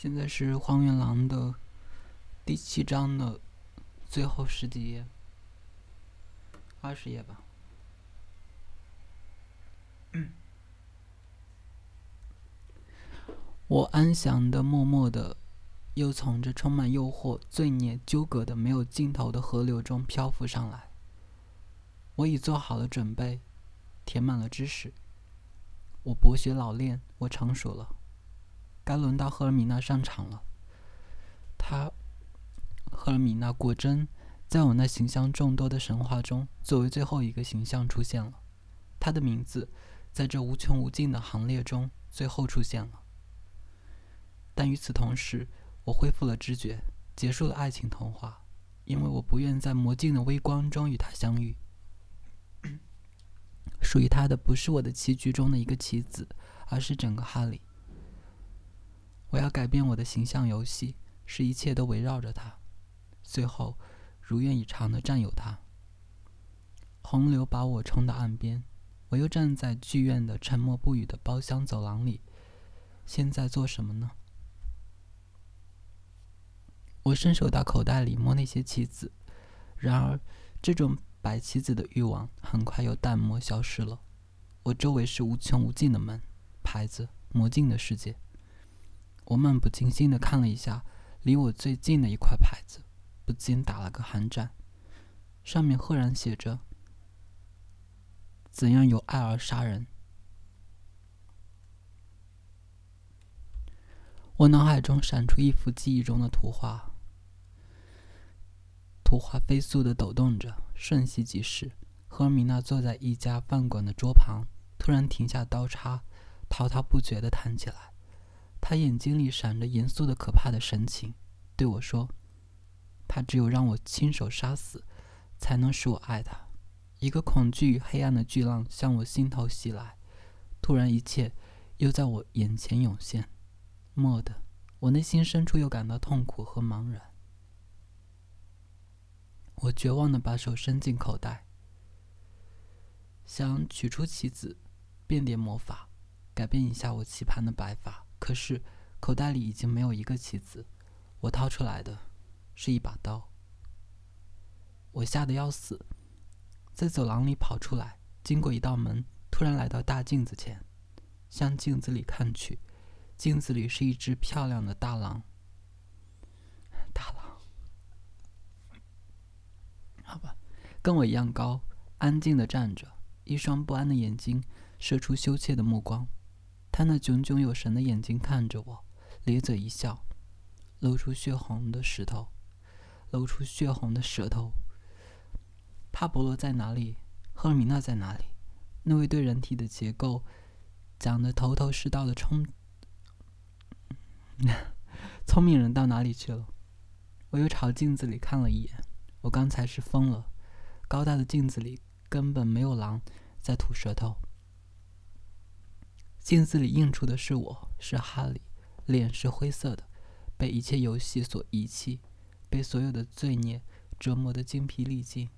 现在是《荒原狼》的第七章的最后十几页，二十页吧。我安详的、默默的，又从这充满诱惑、罪孽纠葛的、没有尽头的河流中漂浮上来。我已做好了准备，填满了知识。我博学老练，我成熟了。该轮到赫尔米娜上场了。她，赫尔米娜果真在我那形象众多的神话中，作为最后一个形象出现了。她的名字在这无穷无尽的行列中最后出现了。但与此同时，我恢复了知觉，结束了爱情童话，因为我不愿在魔镜的微光中与他相遇。属于他的不是我的棋局中的一个棋子，而是整个哈利。我要改变我的形象游戏，使一切都围绕着他，最后如愿以偿的占有他。洪流把我冲到岸边，我又站在剧院的沉默不语的包厢走廊里。现在做什么呢？我伸手到口袋里摸那些棋子，然而这种摆棋子的欲望很快又淡漠消失了。我周围是无穷无尽的门、牌子、魔镜的世界。我漫不经心地看了一下离我最近的一块牌子，不禁打了个寒战。上面赫然写着：“怎样由爱而杀人。”我脑海中闪出一幅记忆中的图画，图画飞速地抖动着，瞬息即逝。赫尔米娜坐在一家饭馆的桌旁，突然停下刀叉，滔滔不绝地弹起来。他眼睛里闪着严肃的、可怕的神情，对我说：“他只有让我亲手杀死，才能使我爱他。”一个恐惧与黑暗的巨浪向我心头袭来，突然，一切又在我眼前涌现。蓦地，我内心深处又感到痛苦和茫然。我绝望地把手伸进口袋，想取出棋子，变点魔法，改变一下我棋盘的摆法。可是，口袋里已经没有一个棋子，我掏出来的是一把刀。我吓得要死，在走廊里跑出来，经过一道门，突然来到大镜子前，向镜子里看去，镜子里是一只漂亮的大狼。大狼，好吧，跟我一样高，安静的站着，一双不安的眼睛射出羞怯的目光。他那炯炯有神的眼睛看着我，咧嘴一笑，露出血红的石头，露出血红的舌头。帕博罗在哪里？赫尔米娜在哪里？那位对人体的结构讲得头头是道的聪 聪明人到哪里去了？我又朝镜子里看了一眼，我刚才是疯了。高大的镜子里根本没有狼在吐舌头。镜子里映出的是我，是哈利，脸是灰色的，被一切游戏所遗弃，被所有的罪孽折磨得精疲力尽，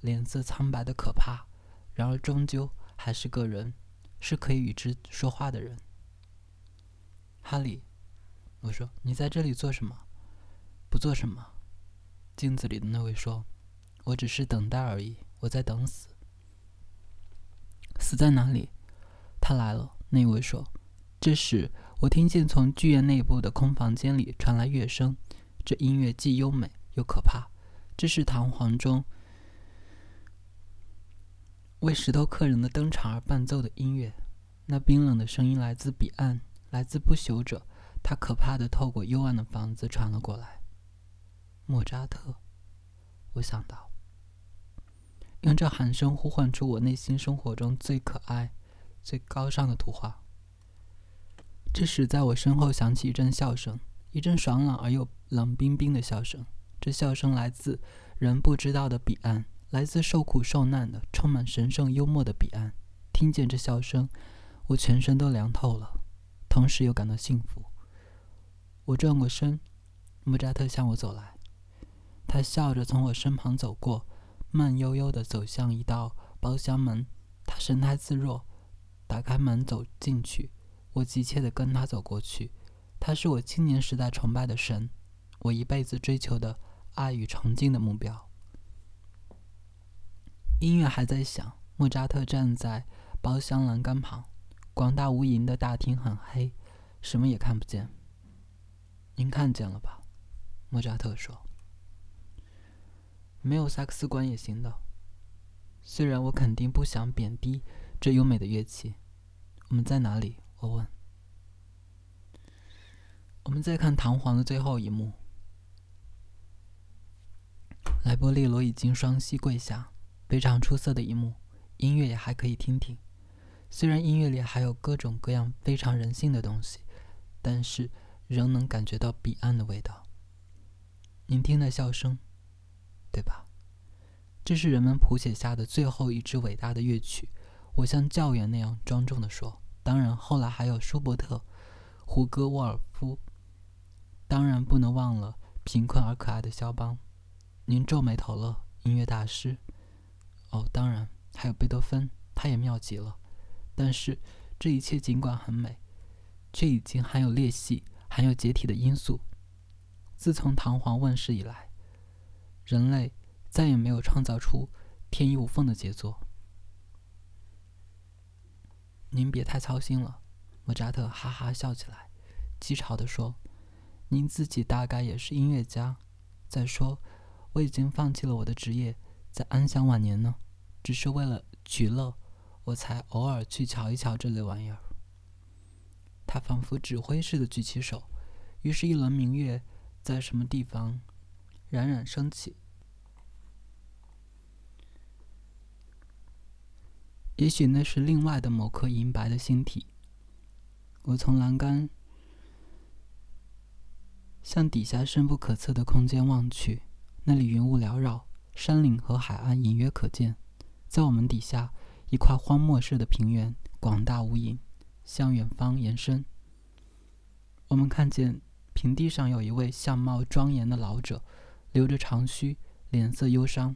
脸色苍白的可怕。然而终究还是个人，是可以与之说话的人。哈利，我说：“你在这里做什么？”“不做什么。”镜子里的那位说：“我只是等待而已，我在等死。”“死在哪里？”他来了，那位说。这时，我听见从剧院内部的空房间里传来乐声，这音乐既优美又可怕。这是弹簧中为石头客人的登场而伴奏的音乐。那冰冷的声音来自彼岸，来自不朽者。它可怕的透过幽暗的房子传了过来。莫扎特，我想到，用这喊声呼唤出我内心生活中最可爱。最高尚的图画。这时，在我身后响起一阵笑声，一阵爽朗而又冷冰冰的笑声。这笑声来自人不知道的彼岸，来自受苦受难的、充满神圣幽默的彼岸。听见这笑声，我全身都凉透了，同时又感到幸福。我转过身，莫扎特向我走来，他笑着从我身旁走过，慢悠悠地走向一道包厢门。他神态自若。打开门走进去，我急切地跟他走过去。他是我青年时代崇拜的神，我一辈子追求的爱与崇敬的目标。音乐还在响，莫扎特站在包厢栏杆旁，广大无垠的大厅很黑，什么也看不见。您看见了吧？莫扎特说：“没有萨克斯管也行的。虽然我肯定不想贬低这优美的乐器。我们在哪里？”我问。我们在看《唐璜》的最后一幕。莱波利罗已经双膝跪下，非常出色的一幕，音乐也还可以听听。虽然音乐里还有各种各样非常人性的东西，但是仍能感觉到彼岸的味道。您听那笑声，对吧？这是人们谱写下的最后一支伟大的乐曲。我像教员那样庄重地说。当然，后来还有舒伯特、胡歌沃尔夫。当然不能忘了贫困而可爱的肖邦。您皱眉头了，音乐大师。哦，当然还有贝多芬，他也妙极了。但是这一切尽管很美，却已经含有裂隙、含有解体的因素。自从唐璜问世以来，人类再也没有创造出天衣无缝的杰作。您别太操心了，莫扎特哈哈笑起来，讥嘲地说。您自己大概也是音乐家。再说，我已经放弃了我的职业，在安享晚年呢。只是为了取乐，我才偶尔去瞧一瞧这类玩意儿。他仿佛指挥似的举起手，于是，一轮明月在什么地方冉冉升起。也许那是另外的某颗银白的星体。我从栏杆。向底下深不可测的空间望去，那里云雾缭绕，山岭和海岸隐约可见。在我们底下，一块荒漠似的平原，广大无垠，向远方延伸。我们看见平地上有一位相貌庄严的老者，留着长须，脸色忧伤，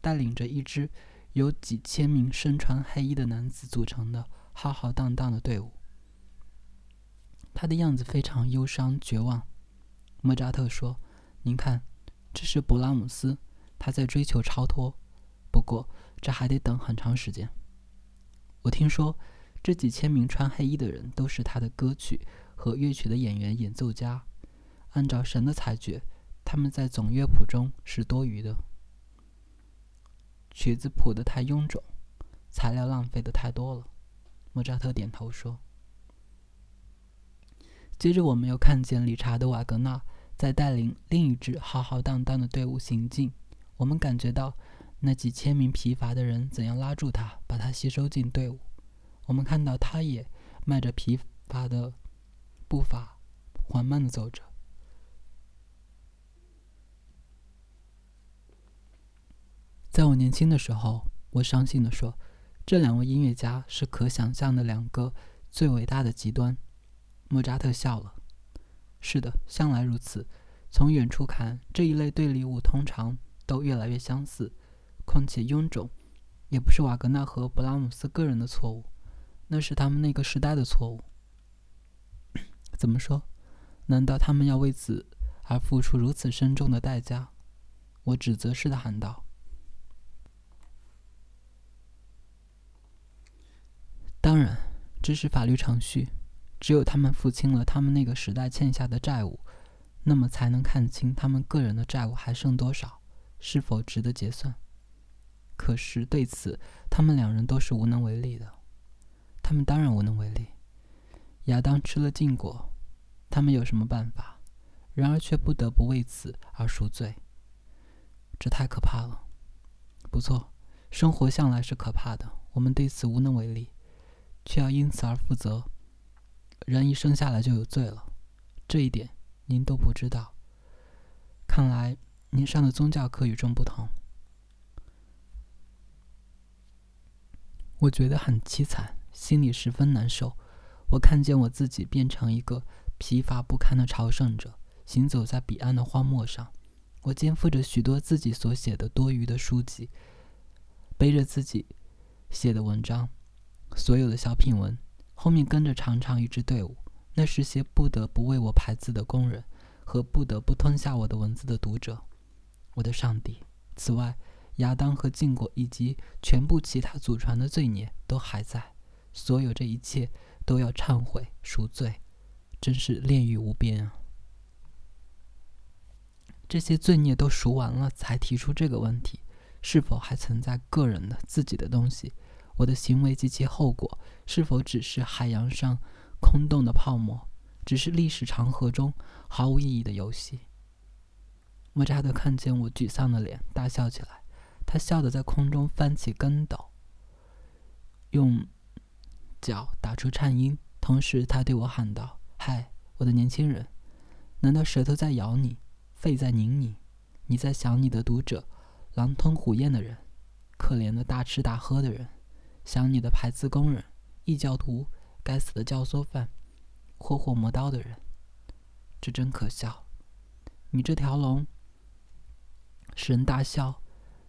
带领着一支由几千名身穿黑衣的男子组成的浩浩荡荡的队伍。他的样子非常忧伤绝望。莫扎特说：“您看，这是勃拉姆斯，他在追求超脱。不过，这还得等很长时间。我听说，这几千名穿黑衣的人都是他的歌曲和乐曲的演员、演奏家。按照神的裁决，他们在总乐谱中是多余的。曲子谱得太臃肿，材料浪费的太多了。”莫扎特点头说。接着，我们又看见理查德·瓦格纳。在带领另一支浩浩荡荡的队伍行进，我们感觉到那几千名疲乏的人怎样拉住他，把他吸收进队伍。我们看到他也迈着疲乏的步伐，缓慢地走着。在我年轻的时候，我伤心地说，这两位音乐家是可想象的两个最伟大的极端。莫扎特笑了。是的，向来如此。从远处看，这一类对立物通常都越来越相似。况且臃肿，也不是瓦格纳和布拉姆斯个人的错误，那是他们那个时代的错误。怎么说？难道他们要为此而付出如此深重的代价？我指责似的喊道。当然，这是法律程序。只有他们付清了他们那个时代欠下的债务，那么才能看清他们个人的债务还剩多少，是否值得结算。可是对此，他们两人都是无能为力的。他们当然无能为力。亚当吃了禁果，他们有什么办法？然而却不得不为此而赎罪。这太可怕了。不错，生活向来是可怕的，我们对此无能为力，却要因此而负责。人一生下来就有罪了，这一点您都不知道。看来您上的宗教课与众不同。我觉得很凄惨，心里十分难受。我看见我自己变成一个疲乏不堪的朝圣者，行走在彼岸的荒漠上。我肩负着许多自己所写的多余的书籍，背着自己写的文章，所有的小品文。后面跟着长长一支队伍，那是些不得不为我排字的工人和不得不吞下我的文字的读者。我的上帝！此外，亚当和禁果以及全部其他祖传的罪孽都还在。所有这一切都要忏悔赎罪，真是炼狱无边啊！这些罪孽都赎完了，才提出这个问题：是否还存在个人的自己的东西？我的行为及其后果，是否只是海洋上空洞的泡沫，只是历史长河中毫无意义的游戏？莫扎特看见我沮丧的脸，大笑起来。他笑得在空中翻起跟斗，用脚打出颤音，同时他对我喊道：“嗨，我的年轻人，难道舌头在咬你？”肺在拧你，你在想你的读者，狼吞虎咽的人，可怜的大吃大喝的人，想你的排字工人，异教徒，该死的教唆犯，霍霍磨刀的人，这真可笑！你这条龙，使人大笑，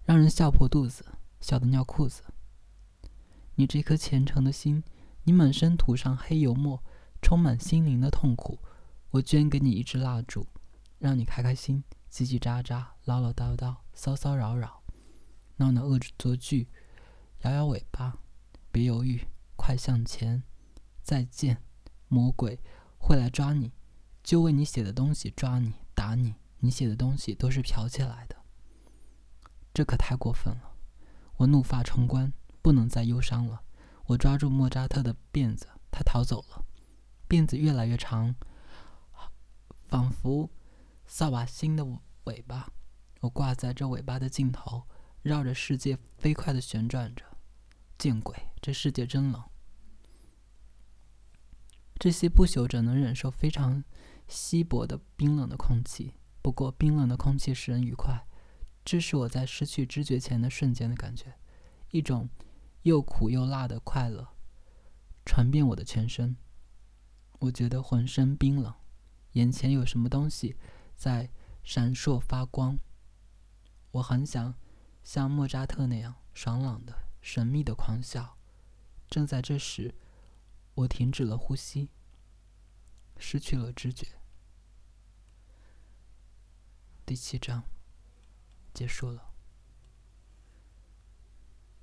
让人笑破肚子，笑得尿裤子。你这颗虔诚的心，你满身涂上黑油墨，充满心灵的痛苦，我捐给你一支蜡烛。让你开开心，叽叽喳喳，唠唠叨叨，骚骚扰扰，闹闹恶作剧，摇摇尾巴，别犹豫，快向前！再见，魔鬼会来抓你，就为你写的东西抓你打你，你写的东西都是剽窃来的，这可太过分了！我怒发冲冠，不能再忧伤了。我抓住莫扎特的辫子，他逃走了，辫子越来越长，仿佛……扫把星的尾巴，我挂在这尾巴的尽头，绕着世界飞快地旋转着。见鬼，这世界真冷！这些不朽者能忍受非常稀薄的冰冷的空气，不过冰冷的空气使人愉快。这是我在失去知觉前的瞬间的感觉，一种又苦又辣的快乐，传遍我的全身。我觉得浑身冰冷，眼前有什么东西。在闪烁发光。我很想像莫扎特那样爽朗的、神秘的狂笑。正在这时，我停止了呼吸，失去了知觉。第七章结束了。